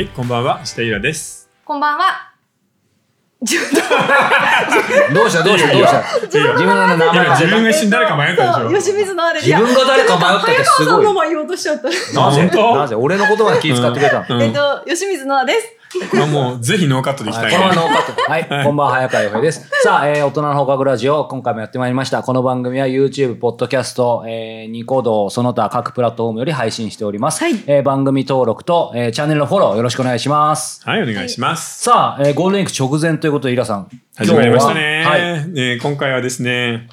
はい、こんばんは、下井です。こんばんは。自分のどうした？どうしたどうした？自分の名前今自分が一瞬誰か迷ったでし吉水のあれで。自分が誰か迷ったってすごい早川さんのまま言おうとしちゃった。なぜ？俺の言葉に気遣ってくれたえっと、吉水のあです。ょ。まあもう、ぜひノーカットでいきたはい、いねこのままノーカット。はい、こんばんは、早川洋平です。さあ、えー、大人の放課後ラジオ、今回もやってまいりました。この番組は YouTube、Podcast、えー、ニコ動、その他各プラットフォームより配信しております。はいえー、番組登録と、えー、チャンネルのフォローよろしくお願いします。はい、お願いします。さあ、えー、ゴールデンウィーク直前ということで、イラさん。始まりましたね。はい。えー今回はですね、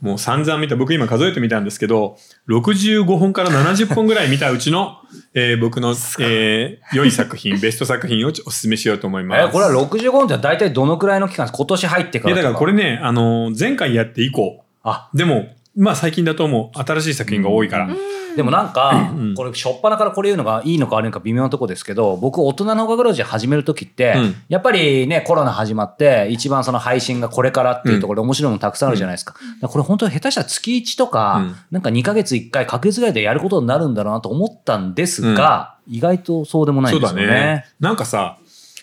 もう散々見た、僕今数えてみたんですけど、65本から70本ぐらい見たうちの、えー僕の、えー良い作品、ベスト作品をお勧めしようと思います。えー、これは65本って大体どのくらいの期間今年入ってかいや、らとだからこれね、あのー前回やって以降、あ、でも、まあ最近だともう新しい作品が多いから。でもなんかうん、これ、しょっぱなからこれ言うのがいいのか悪いのか微妙なとこですけど、僕、大人の放課後ラジオ始めるときって、うん。やっぱりね、コロナ始まって、一番その配信がこれからっていうところで面白いものたくさんあるじゃないですか。だからこれ本当に下手したら月1とか、うん。なんか2ヶ月1回、確率ぐらいでやることになるんだろうなと思ったんですが、意外とそうでもないんですよね。そうだね。なんかさ、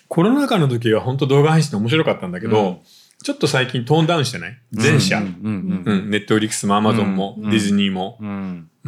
コロナ禍の時は本当動画配信で面白かったんだけど、うん。ちょっと最近トーンダウンしてない？全社。ネットフリックスもアマゾンも、うんディズニーも。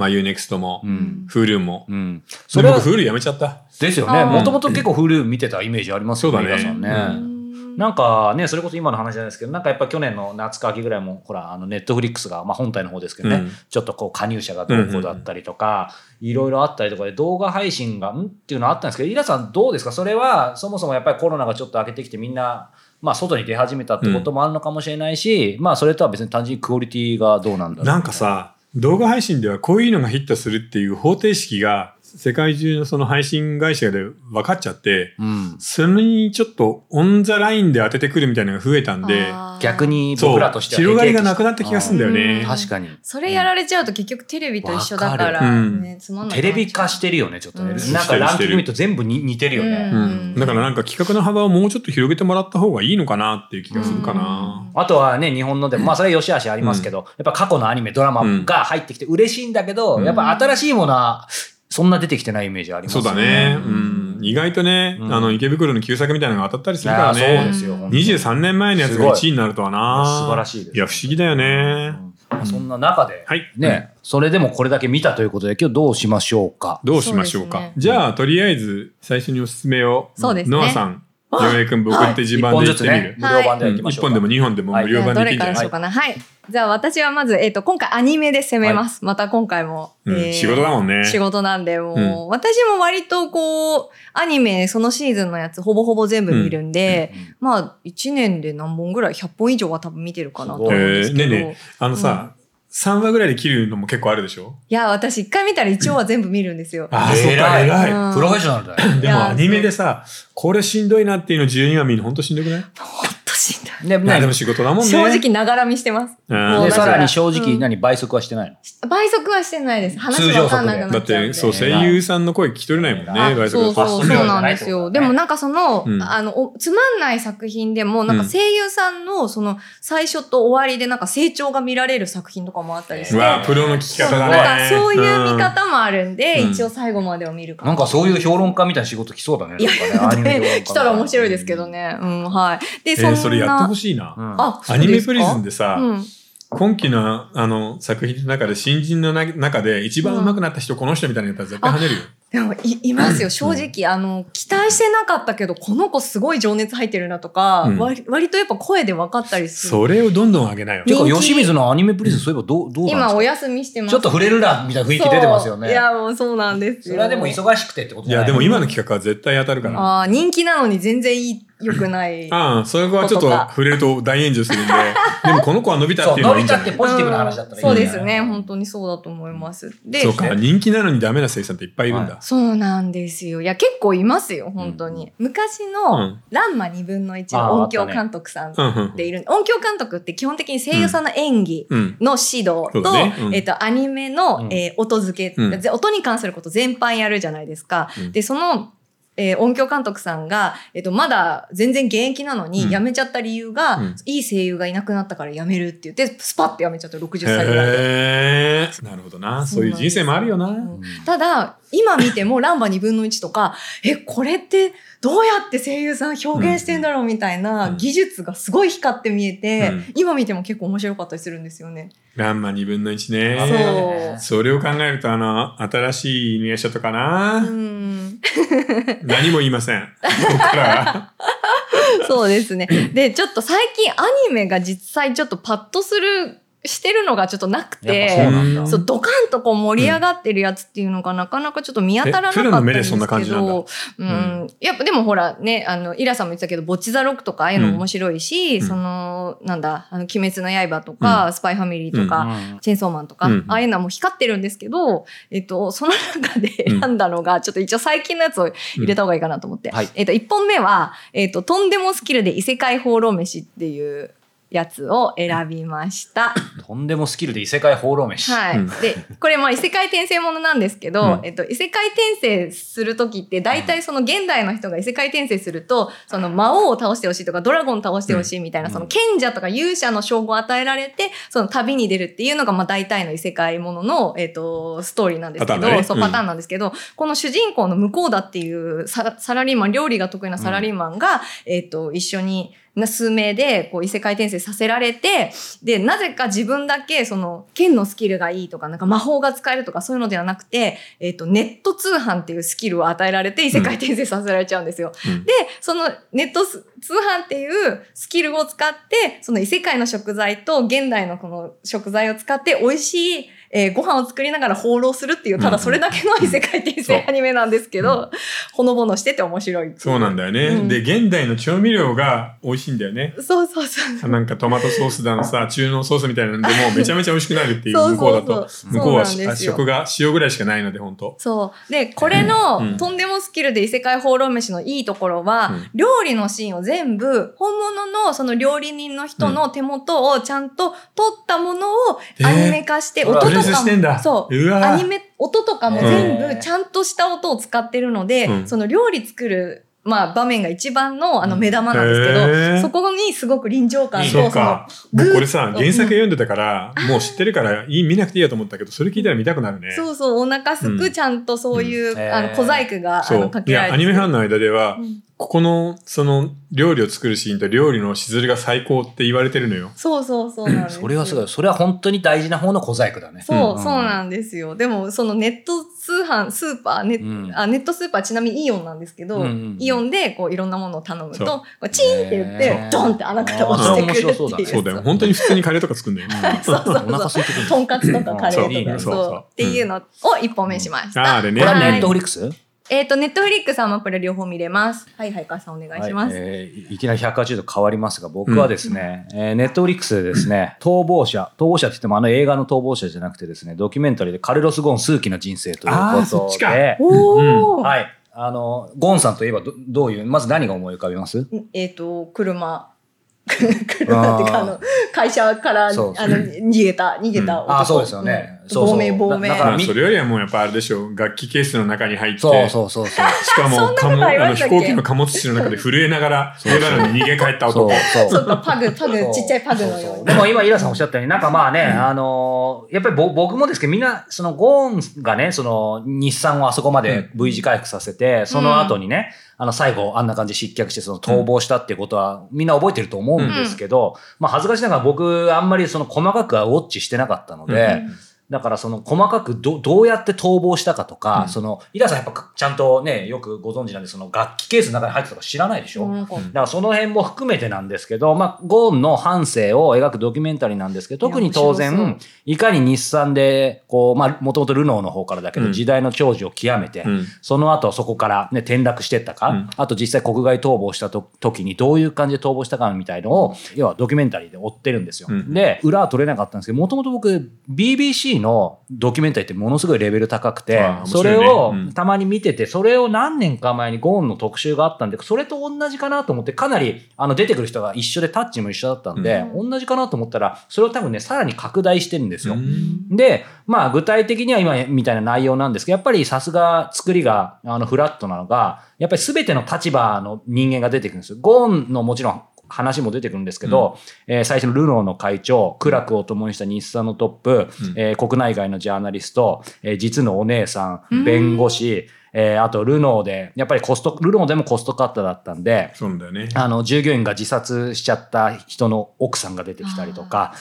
まあ UNEXT も、うん。Hulu も。うん。それ僕それは、Hulu やめちゃった。ですよね。もともと結構フル見てたイメージありますよそうだね皆さんね。うなんかね、それこそ今の話じゃないですけど、なんかやっぱ去年の夏か秋ぐらいも、ほら、あの、ネットフリックスが、まあ本体の方ですけどね、うんちょっとこう加入者がどうこうだったりとか、いろいろあったりとかで動画配信が、ん？っていうのあったんですけど、イラさんどうですか？それは、そもそもやっぱりコロナがちょっと明けてきてみんな、まあ外に出始めたってこともあるのかもしれないし、まあそれとは別に単純にクオリティがどうなんだろう。なんかさ、動画配信ではこういうのがヒットするっていう方程式が世界中のその配信会社で分かっちゃって、うん。それにちょっとオンザラインで当ててくるみたいなのが増えたんで、逆にそう僕らとしては広がりがなくなった気がするんだよねうん。確かに。それやられちゃうと結局テレビと一緒だかわら、ね、つまんない。テレビ化してるよね、ちょっとね。うんなんかランキング見ると全部に似てるよね。うんうん、だからなんか企画の幅をもうちょっと広げてもらった方がいいのかなっていう気がするかな。あとはね、日本のでも、まあそれは良し悪しありますけど、やっぱ過去のアニメ、ドラマが入ってきて嬉しいんだけど、うんやっぱ新しいものは、そんな出てきてないイメージありますそうだね。うん。意外とね、うんあの、池袋の旧作みたいなのが当たったりするからね。そうですよ。本当に23年前のやつが1位になるとはな。素晴らしいですいや、不思議だよね。うんそんな中で、はい。ね、それでもこれだけ見たということで、今日どうしましょうか。どうしましょうか。そうねじゃあ、とりあえず、最初におすすめを、そうですねノアさん、洋平くん、僕って自慢で言ってみる。無料版でいきましょうか。1本でも2本でも無料版でいいんじゃない？どれからしようかな。はい。じゃあ私はまず、えっ、と、今回アニメで攻めます。また今回も。うんえー仕事だもんね。仕事なんで、もう、うん私も割とこう、アニメ、そのシーズンのやつ、ほぼほぼ全部見るんで、まあ、1年で何本ぐらい、100本以上は多分見てるかなと思うんですけど。えーねえねあのさ、3話ぐらいで切るのも結構あるでしょ？いや、私一回見たら一応は全部見るんですよ。ああ、そっか、偉い偉い。うんプロフェッショナルだよ。でもアニメでさ、これしんどいなっていうの12話見るのほんとしんどくない？で、いや、でねも仕事だもんね。正直ながら見してます。うでさらに正直、うん何、倍速はしてないの？倍速はしてないです。話通常わかんなく速でだっなっちゃうんで。て、そう、声優さんの声聞き取れないもんね、あ倍速そうそう、そうなんですよ。でもなんかその、うんあの、おつまんない作品でも、なんか声優さんのその最初と終わりでなんか成長が見られる作品とかもあったりして。うわ、プロの聞き方だね。なんかそういう見方もあるんで、うん一応最後までを見るかなんかそういう評論家みたいな仕事来そうだね。いや来たら面白いですけど。ね。うん、はい。で、えそんな。ーそれやってほしいな。うんあ、アニメプリズンででさ、うん。今期のあの作品の中で新人のな中で一番上手くなった人この人みたいなやったら絶対跳ねるよ。でもい、いますよ。正直、あの、期待してなかったけど、この子すごい情熱入ってるなとか、うん割割とやっぱ声で分かったりする。それをどんどん上げなよ。てか、吉水のアニメプリズン、そういえばどう、どうなんですか？今お休みしてます。ちょっと触れるな、みたいな雰囲気出てますよね。いや、もうそうなんですよ。それはでも忙しくてってことい？や、でも今今の企画は絶対当たるから。あああ、人気なのに全然いい、良くない。あ、それはちょっと触れると大炎上するんで、でもこの子は伸びたっていうのはいい伸びたんじゃない？ってポジティブな話だったらいいそうねですね。本当にそうだと思います。で、そうか、人気なのにダメな生産っていっぱいいるんだ。そうなんですよ。いや、結構いますよ、本当に。昔うのん、ランマ2分の1あーの音響監督さんうんうんっている、音響監督って基本的に声優さんの演技うん。の指導と、だね。うん。えっと、アニメの、うん。えー音付け、うん。ぜ音に関すること全般やるじゃないですか。うん。で、その、えー音響監督さんが、えっ、と、まだ全然現役なのにうん。辞めちゃった理由が、うん。いい声優がいなくなったから辞めるって言って、スパッて辞めちゃった60歳ぐらいなるほどな。そういう人生もあるよな。うん。ただ、今見てもランバ2分の1とか、え、これってどうやって声優さん表現してんだろうみたいなうん技術がすごい光って見えて、うん今見ても結構面白かったりするんですよね。ランマ2分の1そうね。それを考えると、あの、新しい犬夜叉とかうな。ん。何も言いません。ここからは。そうですね。で、ちょっと最近アニメが実際ちょっとパッとする、してるのがちょっとなくてそう、なんだ。そう、ドカンとこう盛り上がってるやつっていうのがなかなかちょっと見当たらなかったんですけど。うん。やっぱでもほらね、あの、イラさんも言ってたけど、ボッチザロックとかああいうのも面白いし、うんその、なんだ、あの、鬼滅の刃とか、スパイファミリーとか、チェーンソーマンとか、うんああいうのはもう光ってるんですけど、えっと、その中で 選んだのが、ちょっと一応最近のやつを入れた方がいいかなと思って。はいえっと、一本目は、えっと、とんでもスキルで異世界放浪飯っていうやつを選びました。とんでもスキルで異世界放浪飯。はい。うんで、これまあ異世界転生ものなんですけど、うんえっと、異世界転生するときって、大体その現代の人が異世界転生すると、その魔王を倒してほしいとか、ドラゴンを倒してほしいみたいな、うんその賢者とか勇者の称号を与えられて、その旅に出るっていうのが、まあ大体の異世界ものの、えっと、ストーリーなんですけど、ねそう、うんパターンなんですけど、この主人公の向こうだっていうササラリーマン、料理が得意なサラリーマンが、えっと、一緒に、な数名でこう異世界転生させられて、で、なぜか自分だけ、その、剣のスキルがいいとか、なんか魔法が使えるとかそういうのではなくて、えっ、と、ネット通販っていうスキルを与えられて異世界転生させられちゃうんですよ。うんで、そのネットス通販っていうスキルを使って、その異世界の食材と現代のこの食材を使って美味しい、えーご飯を作りながら放浪するっていう、ただそれだけの異世界転生アニメなんですけど、ほのぼのしてて面白いそうなんだよね。うん。で、現代の調味料が美味しいんだよね。そうそうそう。なんかトマトソースだのさ、中濃ソースみたいなのでもうめちゃめちゃ美味しくなるっていう向こうだと。そうそう向こうはそうなんですよ。食が塩ぐらいしかないので、本当。そう。で、これの、うん。とんでもスキルで異世界放浪飯のいいところは、うん。料理のシーンを全部、本物のその料理人の人の手元をちゃんと撮ったものをえー。アニメ化して、音とスかしてんだ。も、そう。うわー。アニメ、音とかも全部ちゃんとした音を使ってるので、うん。その料理作る、まあ場面が一番のあの目玉なんですけへど、ー。そこにすごく臨場感と、そうか。もうこれさ、原作読んでたから、もう知ってるから、いい見なくていいやと思ったけど、それ聞いたら見たくなるね。そうそう、お腹すく、うん。ちゃんとそういう、あの、小細工が、か。けられてアニメファンの間では、うんここの、その、料理を作るシーンと料理のしずるが最高って言われてるのよ。そうそうそうなんですよ。それはすごい。それは本当に大事な方の小細工だね。そう、うんそうなんですよ。でも、そのネット通販、スーパー、ネ,、うんあネットスーパーちなみにイオンなんですけど、うんうんイオンでこういろんなものを頼むと、こうチーンって言ってドンって穴から落ちてくるっていう。それ面白そうだねそうだよ。本当に普通にカレーとか作るんだよ。そうそうそう お腹空いてくる。とんかつとかカレーとか、うんそういいねそうっていうのを一本目しました。あーあれねこれははいネットフリックス？えっ、と、ネットフリックス、アマプラ両方見れます。はいはい、母さんお願いします。はいえーいきなり180度変わりますが、僕はですね、えーネットフリックスでですね、逃亡者、逃亡者って言ってもあの映画の逃亡者じゃなくてですね、ドキュメンタリーでカルロス・ゴーン数奇な人生ということそっちか。で、おー、はい。あの、ゴーンさんといえばどどういう、まず何が思い浮かびます？えっ、と、車。車っていうか、あの、会社から、あの、逃げた、逃げた男。あそうですよね。うんそうそう。亡命、亡命。だだからまあ、それよりはもうやっぱあれでしょう。楽器ケースの中に入って、そうそうそうそう。しかも あの飛行機の貨物室の中で震えながら、レバノンに逃げ帰ったそう。男。そう。そっか、パグ、パグちっちゃいパグのように。そうそう。でも今、イラさんおっしゃったように、なんかまあね、あのーやっぱりぼ僕もですけど、みんな、そのゴーンがね、その日産をあそこまで V 字回復させて、その後にね、あの最後あんな感じで失脚してその逃亡したっていうことはみんな覚えてると思うんですけど、まあ恥ずかしながら僕あんまりその細かくはウォッチしてなかったので、だからその細かくどどうやって逃亡したかとか、うん。その、イラさんやっぱちゃんとね、よくご存知なんで、その楽器ケースの中に入ってたか知らないでしょ、なん。かだからその辺も含めてなんですけど、まあ、ゴーンの半生を描くドキュメンタリーなんですけど、特に当然、いかに日産で、こう、まあ、もともとルノーの方からだけど、うん。時代の長寿を極めて、うん。その後そこからね、転落してったか、うん。あと実際国外逃亡したと時にどういう感じで逃亡したかみたいのを、要はドキュメンタリーで追ってるんですよ。うん。で、裏は取れなかったんですけど、もともと僕、BBC のドキュメンタリーってものすごいレベル高くて、それをうんたまに見てて、それを何年か前にゴーンの特集があったんで、それと同じかなと思って、かなりあの出てくる人が一緒でタッチも一緒だったんで、うん同じかなと思ったら、それを多分ね、さらに拡大してるんですよ。うんで、まあ具体的には今みたいな内容なんですけど、やっぱりさすが作りがあのフラットなのが、やっぱり全ての立場の人間が出てくるんですよ。ゴーンのもちろん話も出てくるんですけど、えー最初のルノーの会長、苦楽を共にした日産のトップ、うん。えー国内外のジャーナリスト、えー実のお姉さうん。ん、弁護士、えーあとルノーで、やっぱりコスト、ルノーでもコストカッターだったんで、そうだよね。あの、従業員が自殺しちゃった人の奥さんが出てきたりとか、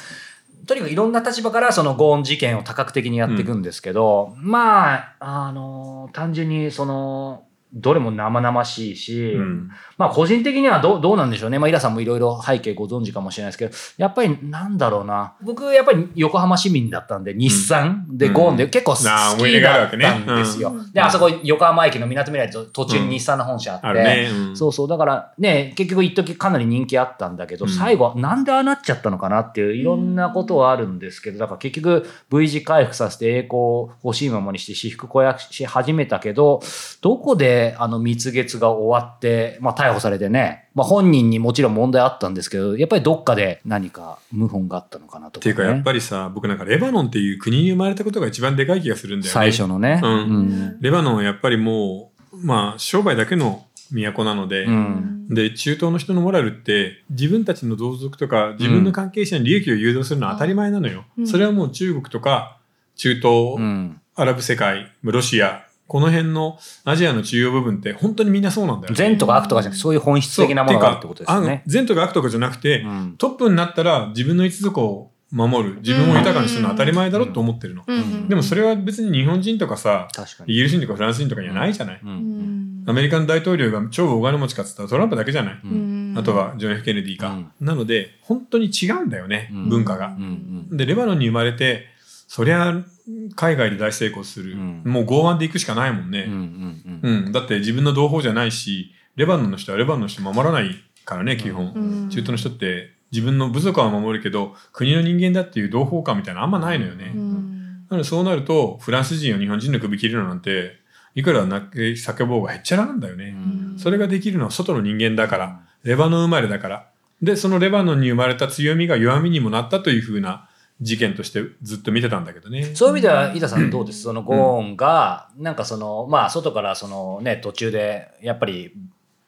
とにかくいろんな立場からそのゴーン事件を多角的にやっていくんですけど、まあ、あの、単純にその、どれも生々しいし、うんまあ個人的にはどうどうなんでしょうね。まあイラさんもいろいろ背景ご存知かもしれないですけど、やっぱりなんだろうな。僕やっぱり横浜市民だったんで、日産でうんゴーンで結構好きだったんですよ。うんで、あそこ横浜駅の港未来と途中に日産の本社あって、そうそう。だからね、結局一時かなり人気あったんだけど、うん最後はなんでああなっちゃったのかなっていういろんなことはあるんですけど、だから結局 V 字回復させて栄光を欲しいままにして私服子役し始めたけど、どこであの蜜月が終わって、まあ逮捕されてね、まあ本人にもちろん問題あったんですけど、やっぱりどっかで何か謀反があったのかなとか、ね。っていうかやっぱりさ、僕なんかレバノンっていう国に生まれたことが一番でかい気がするんだよね。最初のね。うんうんレバノンはやっぱりもう、まあ商売だけの都なので、うんで、中東の人のモラルって、自分たちの同族とか、自分の関係者に利益を誘導するのは当たり前なのよ。うんそれはもう中国とか、中東、うんアラブ世界、ロシア、この辺のアジアの中央部分って本当にみんなそうなんだよね。善とか悪とかじゃなくて、そういう本質的なものがあるってことですね善とか悪とかじゃなくて、うんトップになったら自分の一族を守る、自分を豊かにするのは当たり前だろと思ってるの。うんでもそれは別に日本人とかさ、確かに。イギリス人とかフランス人とかにはないじゃない。アメリカの大統領が超大金持ちかっつったらトランプだけじゃない。うんあとはジョン・ F・ ケネディか。うんなので、本当に違うんだよね、うん文化が。で、レバノンに生まれて、そりゃ、海外で大成功する。うんもう剛腕で行くしかないもんね。うんうんうんうん。だって自分の同胞じゃないし、レバノンの人はレバノンの人守らないからね、基本。うん中東の人って自分の部族は守るけど、国の人間だっていう同胞感みたいなのあんまないのよね。うんなのでそうなると、フランス人を日本人の首切るのなんて、いくら泣き叫ぼうがへっちゃらなんだよね。うんそれができるのは外の人間だから、レバノン生まれだから。で、そのレバノンに生まれた強みが弱みにもなったというふうな事件としてずっと見てたんだけどね。そういう意味では、井田さんどうです？そのゴーンが、なんかその、まあ、外からそのね、途中で、やっぱり、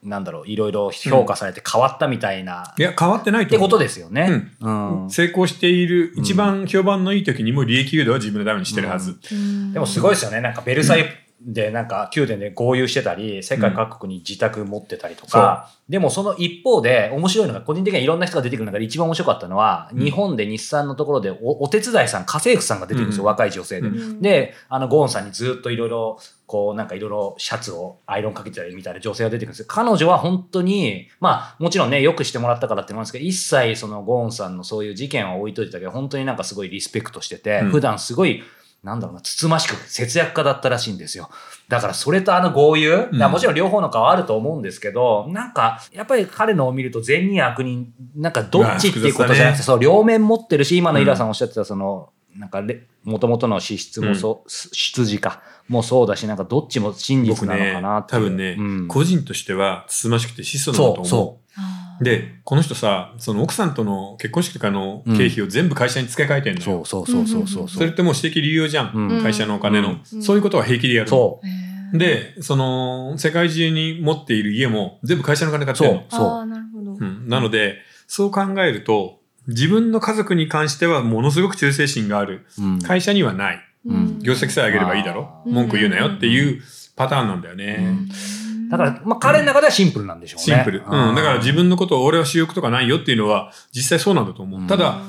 なんだろう、いろいろ評価されて変わったみたいな、いや、変わってない。ってことですよね。うん成功している、一番評判のいい時にも利益誘導は自分のためにしてるはず。うんでもすごいですよね。なんかベルサイユでなんか宮殿で合流してたり、世界各国に自宅持ってたりとか、でもその一方で面白いのが、個人的にはいろんな人が出てくる中で一番面白かったのは、うん。日本で日産のところでおお手伝いさん、家政婦さんが出てくるんですよ、うん。若い女性で。うん。で、あの、ゴーンさんにずっといろいろ、こう、なんかいろいろシャツをアイロンかけてたりみたいな女性が出てくるんですよ。彼女は本当に、まあ、もちろんね、よくしてもらったからってのもあるんですけど、一切そのゴーンさんのそういう事件は置いといてたけど、本当になんかすごいリスペクトしてて、うん。普段すごい、なんだろうな、つつましく節約家だったらしいんですよ。だからそれとあの豪遊、だからもちろん両方の顔あると思うんですけど、なんか、やっぱり彼のを見ると善人悪人、なんかどっちっていうことじゃなくて、そう、両面持ってるし、今のイラさんおっしゃってたその、なんかれ、もともとの資質もそう、出自か、もそうだし、なんかどっちも真実僕なのねかなっ、ていう。多分ね、うん。個人としてはつつましくて質素だと思う。そう、そあーで、この人さ、その奥さんとの結婚式とかの経費を全部会社に付け替えてんう。のよ。そうそうそうそうそう。それってもう私的理由じゃん。うん会社のお金の、うんそういうことは平気でやるの。そへー、で、その、世界中に持っている家も全部会社の金買ってるの。そうあーなるほど。うん、なので、そう考えると、自分の家族に関してはものすごく忠誠心がある。う。うん会社にはない。うん業績さえ上げればいいだろ。うん文句言うなよっていうパターンなんだようねん。だから、まあ、彼の中ではシンプルなんでしょうね。シンプル。うん。だから自分のことを俺は私欲とかないよっていうのは実際そうなんだと思う。ただ、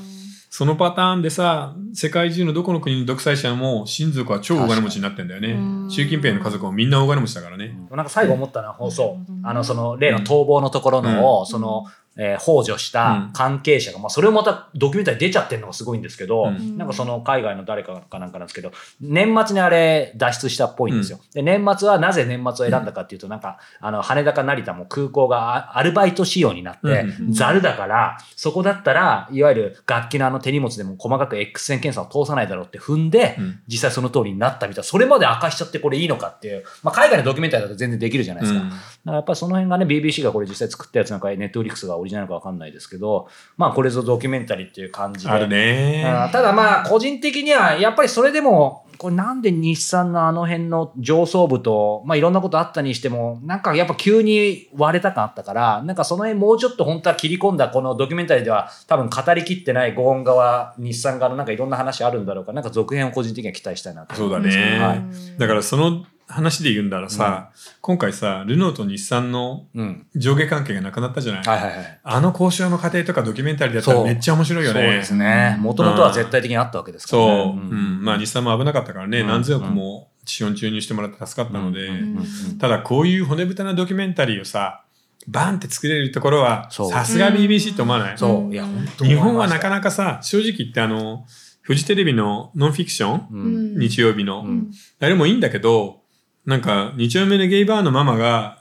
そのパターンでさ、世界中のどこの国の独裁者も親族は超大金持ちになってんだよねうん。習近平の家族もみんな大金持ちだからね。なんか最後思ったのは放送あの、その、例の逃亡のところのを、うんその、えー、幇助した関係者が、まあ、それをまたドキュメンタリー出ちゃってるのがすごいんですけど、うん。なんかその海外の誰かかなんかなんですけど、年末にあれ脱出したっぽいんですよ。で、年末はなぜ年末を選んだかっていうと、なんか、あの、羽田か成田も空港があアルバイト仕様になってう、ざるだから、そこだったら、いわゆる楽器のあの手荷物でも細かく X 線検査を通さないだろうって踏んで、うん。実際その通りになったみたいな、それまで明かしちゃってこれいいのかっていう、まあ、海外のドキュメンタリーだと全然できるじゃないですか。うん。だからやっぱりその辺がね、BBC がこれ実際作ったやつなんか、ネットフリックスがオリジナルかわかんないですけど、まあこれぞドキュメンタリーっていう感じで。あるねうんただまあ個人的にはやっぱりそれでも、これなんで日産のあの辺の上層部と、まあいろんなことあったにしても、なんかやっぱ急に割れた感あったから、なんかその辺もうちょっと本当は切り込んだこのドキュメンタリーでは多分語りきってないゴーン側、日産側のなんかいろんな話あるんだろうから、なんか続編を個人的には期待したいなと。そうだね、はいだからその話で言うんだらさ、今回さルノーと日産のうん。上下関係がなくなったじゃない、はいはいはい。あの交渉の過程とかドキュメンタリーだったらそう。めっちゃ面白いよね。そうですね。もともとは絶対的にあったわけですからそう。ね。うん。まあ、日産も危なかったからね、うん。何千億も資本注入してもらって助かったので、うん。うん。うん。ただこういう骨太なドキュメンタリーをさ、バンって作れるところは、そう。さすが BBC って思わない、そう。いや、本当日本はなかななかさ、正直言ってあの、フジテレビのノンフィクション、うん。日曜日の、うん。あれもいいんだけど、なんか、日曜目のゲイバーのママが、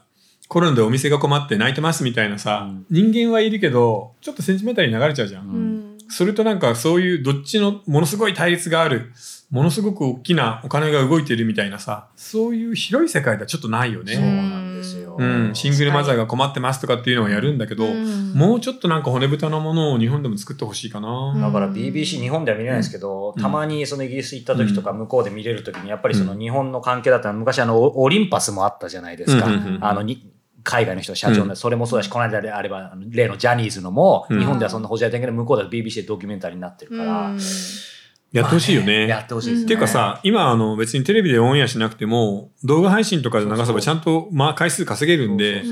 コロナでお店が困って泣いてますみたいなさ、うん人間はいるけど、ちょっとセンチメンタリーに流れちゃうじゃん。うんうんそれとなんかそういうどっちのものすごい対立がある、ものすごく大きなお金が動いてるみたいなさ、そういう広い世界ではちょっとないよそうね。なんですよ。うん、シングルマザーが困ってますとかっていうのはやるんだけど、うん。もうちょっとなんか骨太なものを日本でも作ってほしいかな。だから BBC 日本では見れないですけど、うん。たまにそのイギリス行った時とか向こうで見れる時にやっぱりその日本の関係だったら昔あのオオリンパスもあったじゃないですか。あのに海外の人社長で、うん。それもそうだし、この間であれば、例のジャニーズのも、うん。日本ではそんな補助やってないけど、向こうでは BBC でドキュメンタリーになってるから、うんやってほしいよね。やってほしいですね。っていうかさ、今あの別にテレビでオンエアしなくても、動画配信とかで流せばちゃんとまあ回数稼げるんで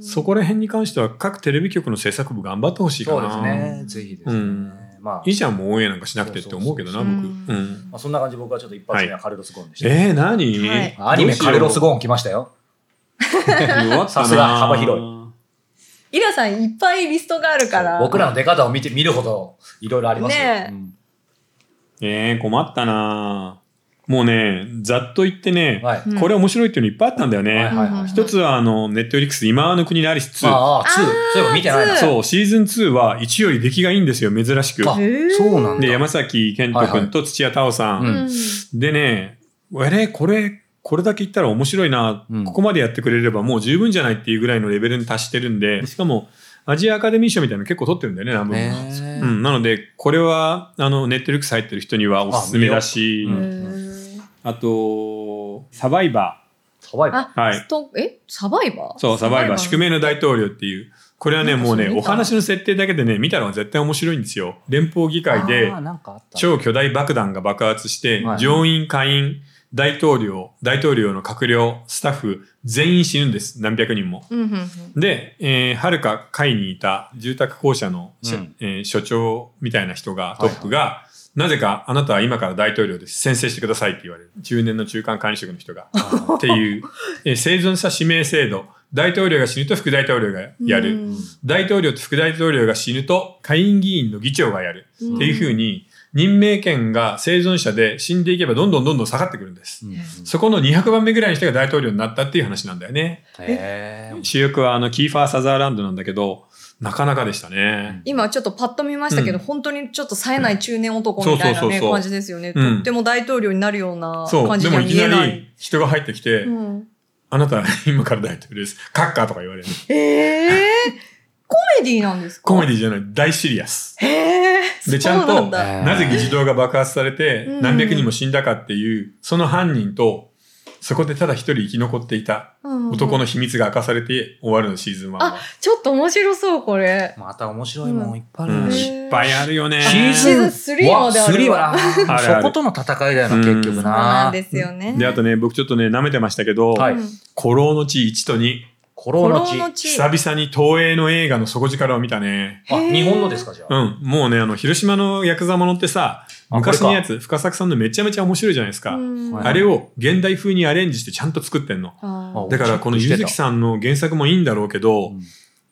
そこら辺に関しては各テレビ局の制作部頑張ってほしいかそうな。ですね。ぜひですね。うんまあ、いいじゃん、もうオンエアなんかしなくてって思うけどな、僕。そうん。まあ、そんな感じで僕はちょっと一発目はカルロス・ゴーンでした。えー、何、はいアニメカルロス・ゴーーン来ましたよ。ンさすが幅広イラさんいっぱいリストがあるから。僕らの出方を見て見るほどいろいろありますよ。ねえうんえー、困ったなもうね、ざっと言ってね、はい。うんこれ面白いっていうのいっぱいあったんだよね。一つは、あの、ネットフリックス、今の国のアリス2。ああ、2。そういえば見てないな。そう、シーズン2は1より出来がいいんですよ、珍しく。あそうなんだ。で、山崎健人君と土屋太鳳さん。はいはいうんでね、あれ、これ、これだけ言ったら面白いな、うんここまでやってくれればもう十分じゃないっていうぐらいのレベルに達してるんで、しかも、アジアアカデミー賞みたいなの結構取ってるんだよね、何部も。ねうん、なので、これは、あの、ネットフリックス入ってる人にはおすすめだし、あと、サバイバサバイバあ、はい。え？サバイバー？ー。そう、サバイバー、宿命の大統領っていう。これはね、もうね、お話の設定だけでね、見たら絶対面白いんですよ。連邦議会で。超巨大爆弾が爆発して、はい。上院、下院、大統領、大統領の閣僚、スタッフ、全員死ぬんです。何百人も。うんうんうんで、えー、はるか会にいた住宅公社の、しうんえー所長みたいな人が、トップが、なぜかあなたは今から大統領です。宣誓してくださいって言われる。中年の中間管理職の人が。っていう、えー生存者指名制度。大統領が死ぬと副大統領がやる。うん大統領と副大統領が死ぬと下院議員の議長がやる。うんっていうふうに、任命権が生存者で死んでいけばどんどんどんどん下がってくるんです。うんそこの200番目ぐらいの人が大統領になったっていう話なんだよね。へー主役はあのキーファー・サザーランドなんだけど、なかなかでしたね。今ちょっとパッと見ましたけど、うん本当にちょっと冴えない中年男みたいなね、感じですよね、うんとっても大統領になるようなそう。感じにはでもいき見えない。なり人が入ってきて、うん、あなた今から大統領です。カッカーとか言われる。えー、コメディなんですか？コメディじゃない、大シリアス。へえ。で、ちゃんそうなと、んだなぜ議事堂が爆発されてうん何百人も死んだかっていう、その犯人と、そこでただ一人生き残っていた男の秘密が明かされて終わるの、シーズン1は。ちょっと面白そう、これ。また面白いもんいっぱいあうん、るね。いっぱいあるよね。シーズンズン3まであるわわ3は、あるあるそことの戦いだよな、うん結局そうなな。んですよね。で、あとね、僕ちょっとね、舐めてましたけど、古老の地1と2、コロの地。久々に東映の映画の底力を見たね。あ、日本のですか、じゃあ？うん。もうね、あの、広島のヤクザものってさ、あ昔のやこつ、深作さんのめちゃめちゃ面白いじゃないですか。あれを現代風にアレンジしてちゃんと作ってんの。あだからこのゆずきさんの原作もいいんだろうけど、うん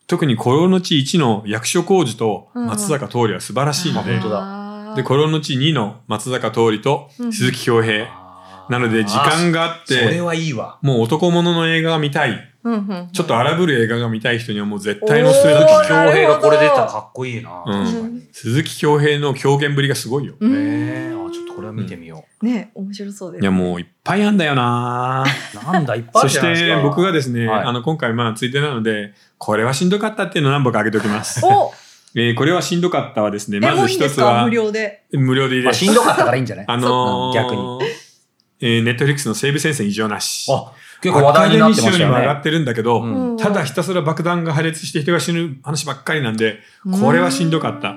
特にコロの地1の役所広司と松坂桃李は素晴らしいので、うんで、コロの地2の松坂桃李とうん鈴木恭平。あーなので、時間があっそれて、はいいわ。もう男物の映画が見たい、うんうんちょっと荒ぶる映画が見たい人にはもう絶対のおすすめだと思うおー恭平がこれ出たらかっこいいな。うん確かに鈴木恭平の狂言ぶりがすごいよ。うんえー、あちょっとこれは見てみよね面白そうですいや、もういっぱいあんだよなう。なんだ、いっぱいあそるじしゃないですか。て僕がですね、はいあの今回まあついでなので、これはしんどかったっていうのを何本か挙げておきます。お えーこれはしんどかったはですね、まず一つは無料で無料でいいまあ、です。しんどかったからいいんじゃない？あのー、逆に。えーネットフリックスの西部戦線異常なし。あ、結構話題になってましたよアカデミー賞にも上がっね。てるんだけど、うんただひたすら爆弾が破裂して人が死ぬ話ばっかりなんで、これはしんどかった。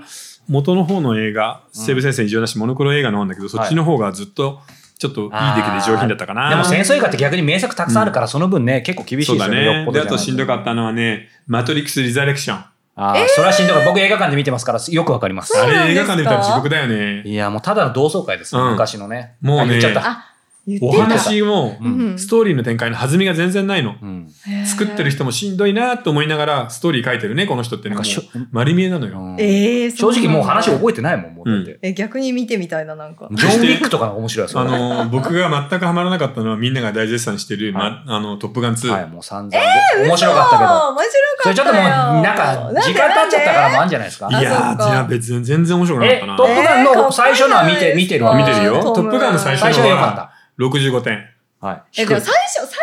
元の方の映画、西部戦線異常なし、モノクロ映画の方なんだけど、そっちの方がずっと、ちょっといい出来で上品だったかな。でも戦争映画って逆に名作たくさんあるから、その分ね、結構厳しいそうだですよね。よっね。で、あとしんどかったのはね、マトリックス・リザレクション。あーそれはしんどかった。僕映画館で見てますから、よくわかります。あれ映画館で見たら地獄だよね。いや、もうただの同窓会ですよ、うん昔のね。もうねあ言っちゃった。おた話も、うんストーリーの展開の弾みが全然ないの。うん。作ってる人もしんどいなと思いながら、ストーリー書いてるね、この人ってなんかしょ丸見えなのよ。うんえー正直もう話覚えてないもん、もうだって。え逆に見てみたいななんかジョン・ウィックとか面白いですよあのー、僕が全くハマらなかったのはみんなが大絶賛してる、まあの、トップガン2。はい、もう散々。面白かったけど。面白かったよそれちょっともう、なんか、時間経っちゃったからもあるんじゃないですか。いやー、あそっかいや別に全然面白くなかえ、ったな。トップガンの最初のは見て、えー見てるわ。見てるよ。トップガンの最初最初のは良かったは。65点。はい。えでも最初最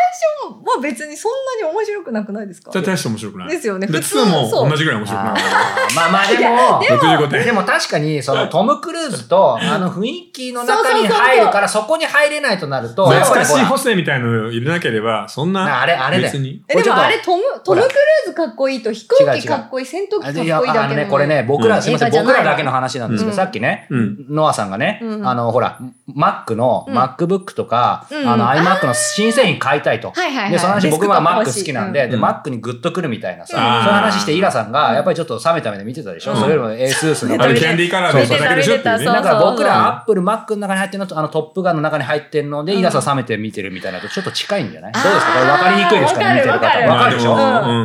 初は別にそんなに面白くなくないですか？じゃあ大して面白くない。ですよね。で、普通2も同じぐらい面白くなかっあーまあまあでも、た。65点。でも確かに、そのトム・クルーズと、あの雰囲気の中に入るから、そこに入れないとなると、懐かしいやっぱりほ補正みたいの入れなければ、そんらな、あれ、あれだよ。別に。えでもあれこトムトム・クルーズかっこいいと飛行機かっこいい戦闘機かっこいいだけの。あのね、これね、僕ら、うんすみません、映画じゃない僕らだけの話なんですけど、うん。さっきね、うん。ノアさんがね、うん。あの、ほら、Mac の、うん。MacBook とか、うん。あの、iMac の新製品買いたいと。はいはいはいの話、僕はデスクトップ Mac 欲しい。好きなんで、で、うん Mac にグッとくるみたいなさ、うん。そういう話して、イラさんが、やっぱりちょっと冷めた目で見てたでしょ、うん。それよりも ASUS のあれキャンディーカラーでそれだけでしょだから僕ら、アップル、マックの中に入ってるのと、あの、トップガンの中に入ってるので、うん。イラさん冷めて見てるみたいなのとちょっと近いんじゃない？どうですか？これ分かりにくいですか？ね見てる方。わかる。でしょ？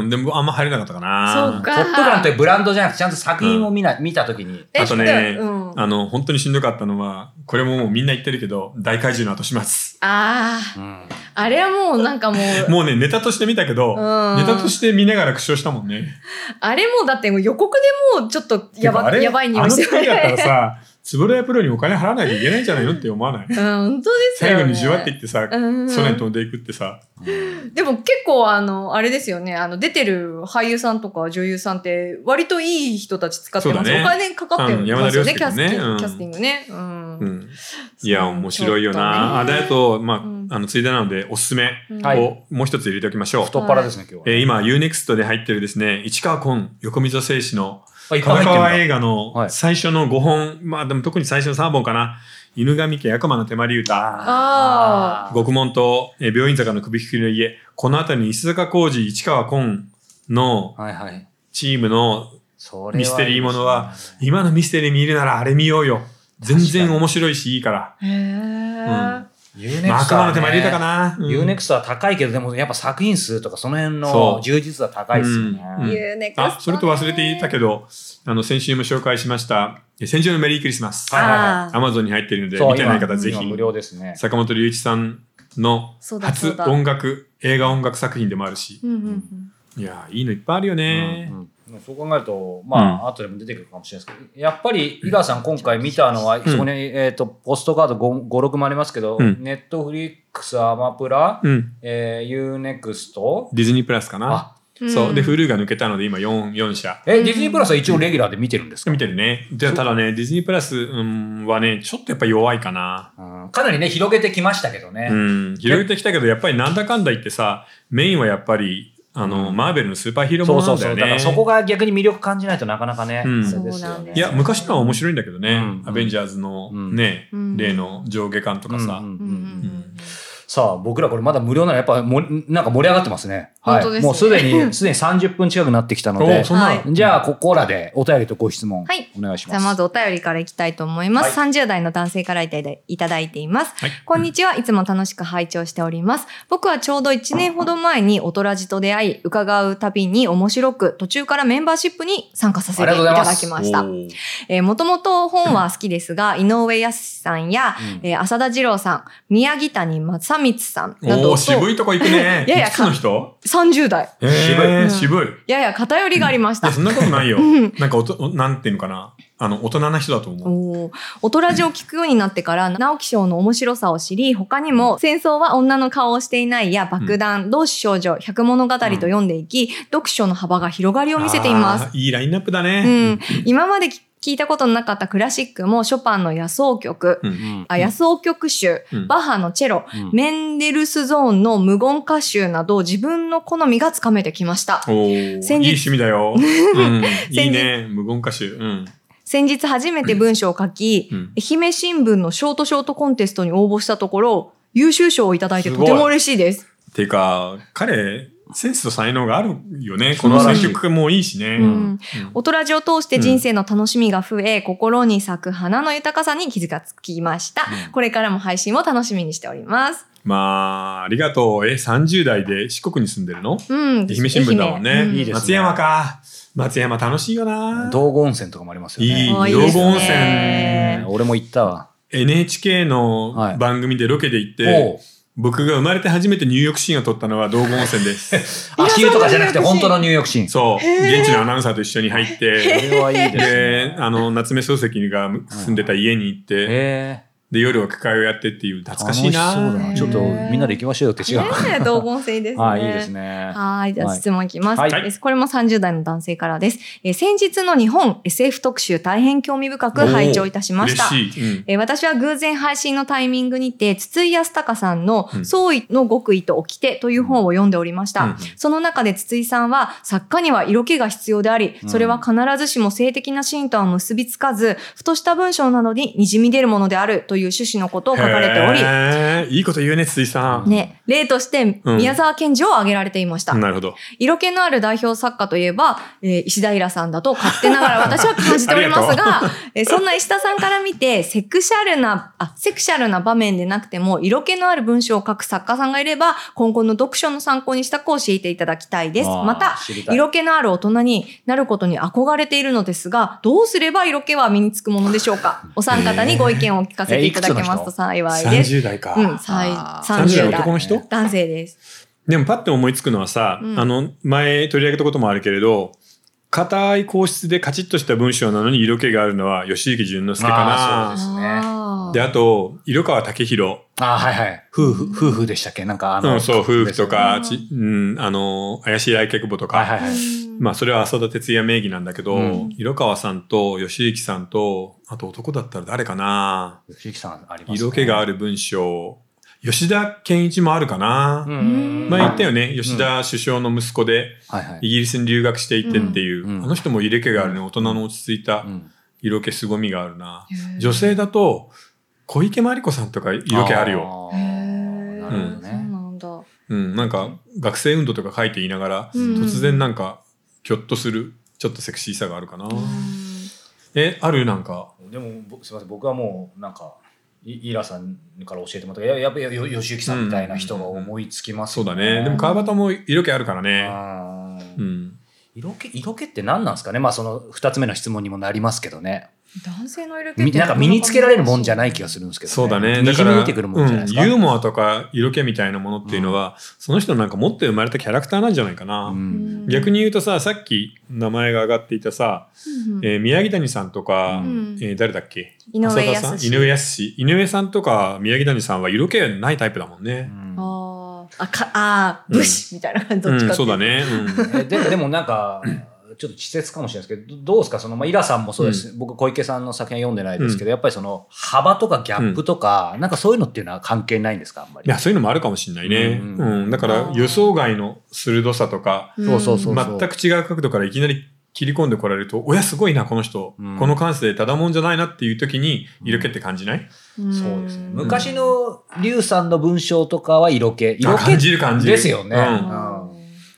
うん、でもあんま入れなかったかな。トップガンというブランドじゃなくて、ちゃんと作品を見な、見たときに。えあとね、うん。あの、本当にしんどかったのは、これももうみんな言ってるけど、大怪獣の後始末。ああうん。あれはもうなんかもう もうね、ネタとして見たけど、うんネタとして見ながら苦笑したもんね。あれもうだって予告でもうちょっとやばやばい匂あのいして時だったらさ、つぶらやプロにお金払わないといけないんじゃないのって思わない？うん本当ですよね最後にじわっていってさ、うん空に飛んでいくってさ、でも結構あの、あれですよね、あの、出てる俳優さんとか女優さんって、割といい人たち使ってます。ねお金かかってうんますよね、山田涼介キャスティング、とねうんキャスティングね。うん。うん。いや、面白いよな。あ、だと、まあ、うんあの、ついでなので、おすすめをもう一つ入れておきましょう。太っ腹ですね、今日は。えー今、UNEXT で入ってるですね、市川崑、横溝正史の川川映画のはい最初の5本、まあでも特に最初の3本かな。犬神家悪魔の手まり歌、あ獄門と、えー病院坂の首引きの家、このあたりに石坂浩二、市川崑のはいはい。チームのミステリーものは今のミステリー見るならあれ見ようよ。全然面白いしいいから。あ。へえ。Unext まあ悪魔の手まり歌かはねな。うん Unext は高いけど、でもやっぱ作品数とかその辺の充実は高いですよね。あ、それと忘れていたけど、あの、先週も紹介しました、え戦場のメリークリスマス。はいはいはいアマゾンに入っているので、見てない方ぜひ今、無料ですね。坂本龍一さんの初だ音楽、映画音楽作品でもあるし。うんうんうんいやー、いいのいっぱいあるよね。うんそう考えると、まあ、後でも出てくるかもしれないですけど、やっぱり、井川さん今回見たのは、そこに、えっ、と、ポストカード5、5 6もありますけど、うんネットフリックス、アマプラ、うん。えー、 U-NEXT、ディズニープラスかな。あ、そう。で、ん Hulu が抜けたので、今4、4社。え、ディズニープラスは一応レギュラーで見てるんですか、見てるね。で、ただね、ディズニープラス、うん、はね、ちょっとやっぱ弱いかな。うんかなりね、広げてきましたけどね。うん。広げてきたけど、やっぱりなんだかんだ言ってさ、メインはやっぱり、あの、うんマーベルのスーパーヒーローそうそうそう。ものなんだよね。だからそこが逆に魅力感じないとなかなかね。うんあれですよそうなんですいや、昔のは面白いんだけどね。うんアベンジャーズのうんね、うん例の上下感とかさ。うんさあ、僕らこれまだ無料ならやっぱもなんか盛り上がってますね。はい。本当ですねもうすでに、すでに30分近くなってきたのでじゃあ、ここらでお便りとご質問、はいお願いします。じゃあまずお便りからいきたいと思います。30代の男性からいただいています。はいこんにちは。いつも楽しく拝聴しております。僕はちょうど1年ほど前にオトラジと出会い、伺うたびに面白く、途中からメンバーシップに参加させていただきました。えー、もともと本は好きですが、井上康さんや、うんえー浅田二郎さん、宮城谷正光さんなどとおー渋いとこ行くね。いやいやいくつの人？30代。えー渋い。やや偏りがありました。そんなことないようん。なんかおと、おなんていうのかな？あの、大人な人だと思う。おーオトラジを聞くようになってから、直木賞の面白さを知り、他にも、戦争は女の顔をしていないや、爆弾、同志少女、百物語と読んでいき、読書の幅が広がりを見せています。いいラインナップだうね。ん。今まで聞聞いたことのなかったクラシックも、ショパンの野草曲、うんうんあ野草曲集、うんバッハのチェロ、うんメンデルスゾーンの無言歌集など、自分の好みがつかめてきました。おーいい先日趣味だよ。うん。い先日いね。無言歌手。うん。先日初めて文章を書き、うん愛媛新聞のショートショートコンテストに応募したところ、優秀賞をいただいてとても嬉しいです。ていうか、彼、センスと才能があるよね。この選曲もいいしね。うんうんオトラジを通して人生の楽しみが増え、心に咲く花の豊かさに気づかつきました、うんこれからも配信を楽しみにしております。まあ、ありがとう。え、30代で四国に住んでるの？うん。愛媛新聞だもんね。いいですね松山か。松山楽しいよな。道後温泉とかもありますよね。いい、あいいですね道後温泉。ね俺も行ったわ。NHK のはい番組でロケで行って、おう僕が生まれて初めて入浴シーンを撮ったのは道後温泉です。足湯とかじゃなくて本当の入浴シーン。そう。現地のアナウンサーと一緒に入って、これはいいですでね。、あの、夏目漱石が住んでた家に行って、えで、夜は句会をやってっていう、ー懐かしいなそうだな。ちょっとみんなで行きましょうよって違う。ねえ、道後温泉ですね。はい、いいですね。はい。じゃあ質問いきます。はいこれも30代の男性からです。えー先日の日本 SF 特集大変興味深く拝聴いたしました。嬉しい。うんえー私は偶然配信のタイミングにて、筒井康隆さんのうん創意の極意と掟という本を読んでおりました。うんその中で筒井さんは、作家には色気が必要であり、それは必ずしも性的なシーンとは結びつかず、ふとした文章などに滲み出るものであるという趣旨のことを書かれており、へーいいこと言うね、筒井さん。ね、例としてうん宮沢賢治を挙げられていました。なるほど。色気のある代表作家といえば、えー石田イラさんだと勝手ながら私は感じておりますが、えーそんな石田さんから見て、セクシャルな、あ、セクシャルな場面でなくても、色気のある文章を書く作家さんがいれば、今後の読書の参考にしたく教えていただきたいです。あーまた知り、たい色気のある大人になることに憧れているのですが、どうすれば色気は身につくものでしょうか？お三方にご意見を聞かせていただけますと幸いです。30代か。うん、さいあー30 30代代。男の人？男性です。でもパッて思いつくのはさ、うんあの、前取り上げたこともあるけれど、硬い硬質でカチッとした文章なのに色気があるのは吉行淳之介かあーそうですね。で、あと、色川武宏。あ、はいはい。夫婦、夫婦でしたっけ？なんかあの、うん、そう、夫婦とうか、んちうん、あの、怪しい来客簿とか。はいはいはい。まあ、それは浅田哲也名義なんだけど、うん色川さんと吉行さんと、あと男だったら誰かな。吉木さんありますね。色気がある文章。吉田健一もあるかな。うん。前言ったよね、吉田首相の息子で。イギリスに留学していてっていう、うんあの人も色気があるね、大人の落ち着いたうん色気凄みがあるな。女性だと、小池真理子さんとか色気あるよ。なるほどそうね。なんだ。うん、なんか学生運動とか書いていながら、うん突然なんか、きょっとする、ちょっとセクシーさがあるかな。え、ある？なんか、でも、ぼすみません、僕はもう、なんか、いイラさんから教えてもらった。ややっぱりよ吉行さんみたいな人が思いつきますよそうだね。でも川端も色気あるからね。うん。色気色気って何なんですかね？まあその二つ目の質問にもなりますけどね男性の色気ってみなんか身につけられるもんじゃない気がするんですけど、ね、そうだね。にだか。ら、ユーモアとか色気みたいなものっていうのは、その人のなんか持って生まれたキャラクターなんじゃないかな。うん。逆に言うとさ、さっき名前が上がっていたさ、うん。えー宮城谷さんとか、うん。えー誰だっけ？井上康井上康井上さんとか宮城谷さんは色気ないタイプだもんね。うん。あー。あかあー武士みたいな感じ。どっちうん、かっていうと。そうだね。うん。えででもなんかちょっと稚拙かもしれないですけどどうですか？その、まあ、イラさんもそうです、僕小池さんの作品は読んでないですけど、やっぱりその幅とかギャップとか、なんかそういうのっていうのは関係ないんですか？あんまり。いや、そういうのもあるかもしれないね。ううんん。だから予想外の鋭さとか、うん。そうそうそう全く違う角度からいきなり切り込んでこられると、親すごいな、この人。うん。この感性ただもんじゃないなっていう時に、色気って感じない、そうですね。ん。昔の龍さんの文章とかは色気。色気感じる感じ。るですよね。うん。うん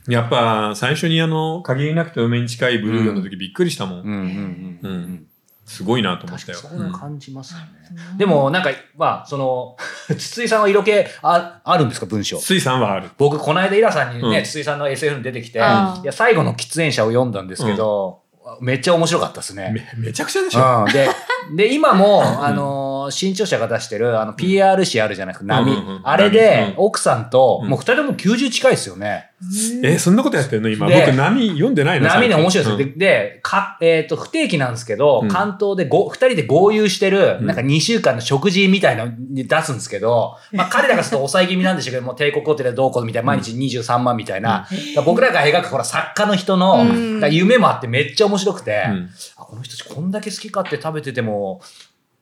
やっぱ、最初にあの、限りなくて嫁に近いブルー読んだ時びっくりしたもん。うんうんうんうんうん。すごいなと思ったよ。そういうの感じますよね。うんでも、なんか、まあ、その、筒井さんは色気ああるんですか、文章？水さんはある。僕、この間、イラさんにね、うん筒井さんの SF に出てきて、いや、最後の喫煙者を読んだんですけど、めっちゃ面白かったですね。め、めちゃくちゃでしょ。うん、で、で、今も、あのー新潮社が出してる、あの、PR 誌あるじゃないですか、波。あれで、うん。奥さんと、うん。もう二人とも90近いですよね。え、そんなことやってんの？今。で僕、波読んでないの？波ね、面白いですよ。うん。で、でか、えっ、と、不定期なんですけど、うん。関東でご、二人で合流してる、うん。なんか2週間の食事みたいなのに出すんですけど、まあ彼らがちょっと抑え気味なんでしょうけど、もう帝国ホテルでどうこうみたいな、毎日23万みたいな。僕らが描くほら作家の人の、夢もあってめっちゃ面白くて、この人たちこんだけ好き勝手食べてても、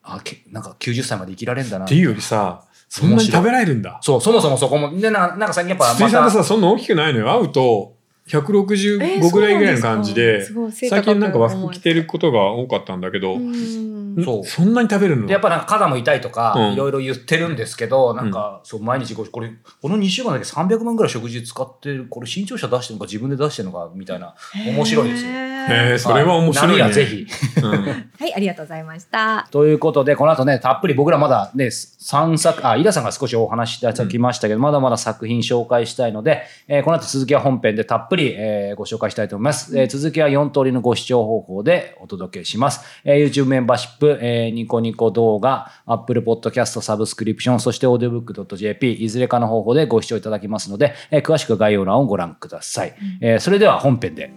あけなんか90歳まで生きられんだな。っていうよりさ、そんなに食べられるんだ。そう、そもそもそこも、で、ななんか最近やっぱまた、水さんがさ、そんな大きくないのよ。会うと、165ぐらいぐらいの感じで、最近なんか和服着てることが多かったんだけど、うんそうそんなに食べるの？で、やっぱなんか肩も痛いとか、うんいろいろ言ってるんですけど、なんか、そう、毎日これ、これ、この2週間だけ300万ぐらい食事使ってる、これ新潮社出してるのか自分で出してるのか、みたいな。面白いですよへへーそれは面白いね波はぜひ。うんはい、ありがとうございました。ということで、この後ね、たっぷり僕らまだね、3作、あ、イラさんが少しお話しいただきましたけど、まだまだ作品紹介したいので、えーこの後続きは本編でたっぷり、えーご紹介したいと思います。えー続きは4通りのご視聴方法でお届けします。えー YouTube メンバーシップ、えーニコニコ動画、Apple Podcast サブスクリプション、そして audiobook.jp、いずれかの方法でご視聴いただきますので、えー詳しく概要欄をご覧ください。えーそれでは本編で